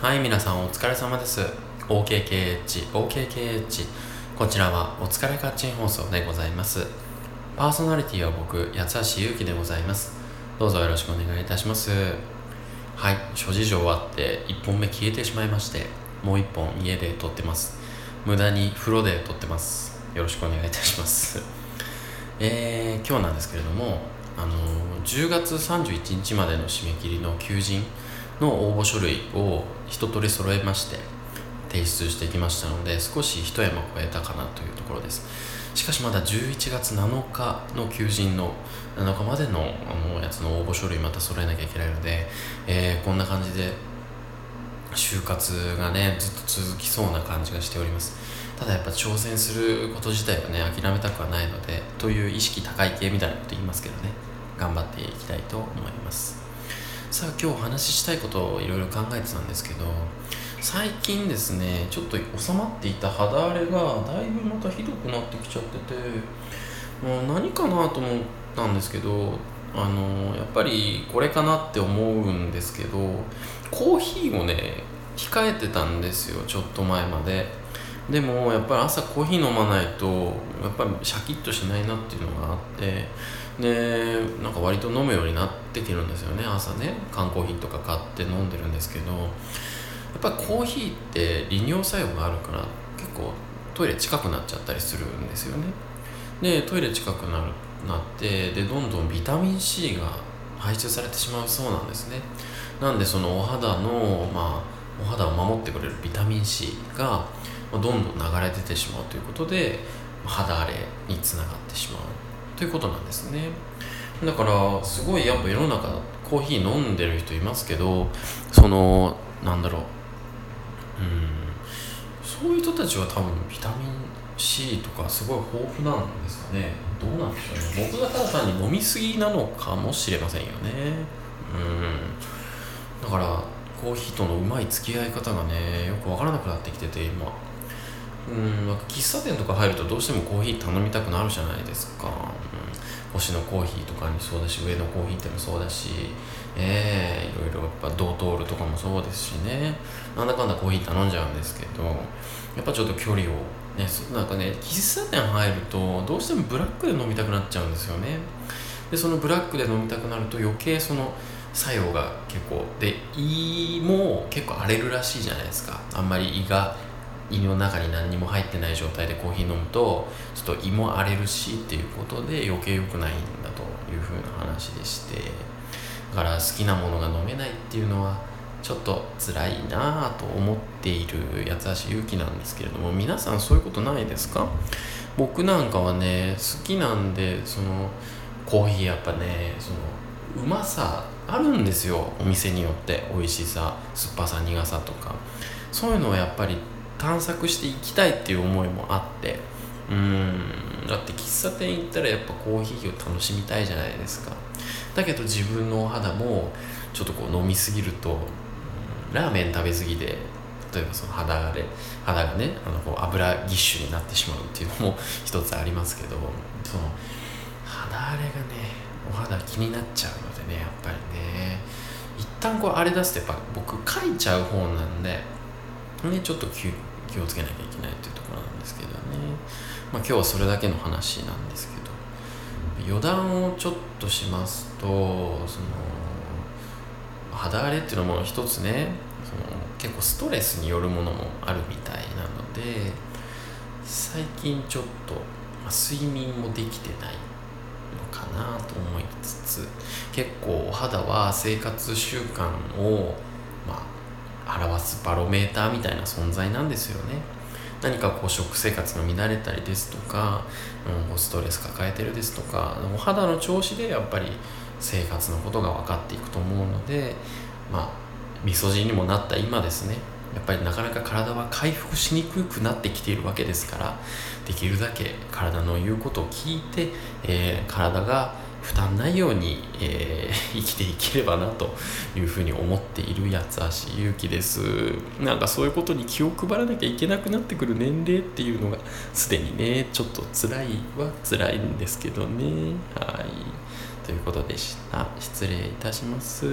はい、皆さんお疲れ様です。OKKH、OKKH。こちらはお疲れカッチン放送でございます。パーソナリティは僕、八橋ゆうきでございます。どうぞよろしくお願いいたします。はい、諸事情あって1本目消えてしまいまして、もう1本家で撮ってます。無駄に風呂で撮ってます。よろしくお願いいたします。えー、今日なんですけれども、あの10月31日までの締め切りの求人の応募書類を一通り揃えまして提出してきましたので少し一山越えたかなというところです。しかしまだ11月7日の求人の7日までのあのやつの応募書類また揃えなきゃいけないので、えーこんな感じで就活がねずっと続きそうな感じがしております。ただやっぱ挑戦すること自体はね諦めたくはないのでという意識高い系みたいなこと言いますけどね。頑張っていきたいと思います。さあ今日お話ししたいことをいろいろ考えてたんですけど最近ですねちょっと収まっていた肌荒れがだいぶまたひどくなってきちゃっててもう何かなと思ったんですけどあのやっぱりこれかなって思うんですけどコーヒーをね控えてたんですよちょっと前まで。でもやっぱり朝コーヒー飲まないとやっぱりシャキッとしないなっていうのがあってでなんか割と飲むようになってきてるんですよね。朝ね。缶コーヒーとか買って飲んでるんですけどやっぱりコーヒーって利尿作用があるから結構トイレ近くなっちゃったりするんですよね。でトイレ近くなるなってでどんどんビタミン C が排出されてしまうそうなんですね。なんでそのお肌のまあお肌を守ってくれるビタミン C がどんどん流れ出てしまうということで肌荒れにつながってしまう。ということなんですね。だからすごいやっぱ世の中コーヒー飲んでる人いますけどそのなんだろう。うん。そういう人たちは多分ビタミン C とかすごい豊富なんですかね。どうなんでしょうね。僕がただ単に飲みすぎなのかもしれませんよね。うん。だからコーヒーとのうまい付き合い方がねよくわからなくなってきてて今。うんなんか喫茶店とか入るとどうしてもコーヒー頼みたくなるじゃないですか、うん、星のコーヒーとかにそうだし上のコーヒーってもそうだし。ええいろいろやっぱドートールとかもそうですしね。なんだかんだコーヒー頼んじゃうんですけどやっぱちょっと距離をねなんかね喫茶店入るとどうしてもブラックで飲みたくなっちゃうんですよね。でそのブラックで飲みたくなると余計その作用が結構で胃も結構荒れるらしいじゃないですか。あんまり胃が胃の中に何にも入ってない状態でコーヒー飲むとちょっと胃も荒れるしっていうことで余計良くないんだというふうな話でしてだから好きなものが飲めないっていうのはちょっと辛いなぁと思っている八橋ゆうきなんですけれども皆さんそういうことないですか？僕なんかはね好きなんでそのコーヒーやっぱねそのうまさあるんですよお店によって。美味しさ酸っぱさ苦さとか。そういうのをやっぱり探索していきたいっていう思いもあってうん。だって喫茶店行ったらやっぱコーヒーを楽しみたいじゃないですか。だけど自分のお肌もちょっとこう飲みすぎると、ラーメン食べ過ぎで例えばその肌荒れ肌がねあのこう油ぎっしゅになってしまうっていうのも一つありますけどその肌荒れがねお肌気になっちゃうのでねやっぱりね。一旦こう荒れ出すとやっぱ僕かいちゃう方なんでねちょっと気をつけなきゃいけないっていうところなんですけどね。まあ今日はそれだけの話なんですけど。余談をちょっとしますとその肌荒れっていうのも一つねその結構ストレスによるものもあるみたいなので最近ちょっと、まあ、睡眠もできてないのかなと思いつつ結構お肌は生活習慣を、表すバロメーターみたいな存在なんですよね。何かこう食生活が乱れたりですとか、うん、ストレス抱えてるですとかお肌の調子でやっぱり生活のことが分かっていくと思うのでまあみそじにもなった今ですね。やっぱりなかなか体は回復しにくくなってきているわけですからできるだけ体の言うことを聞いて、えー体が負担ないように、えー 生きていければなというふうに思っている八橋ゆうきです。なんかそういうことに気を配らなきゃいけなくなってくる年齢っていうのがすでにねちょっと辛いは辛いんですけどね。はい。ということでした。失礼いたします。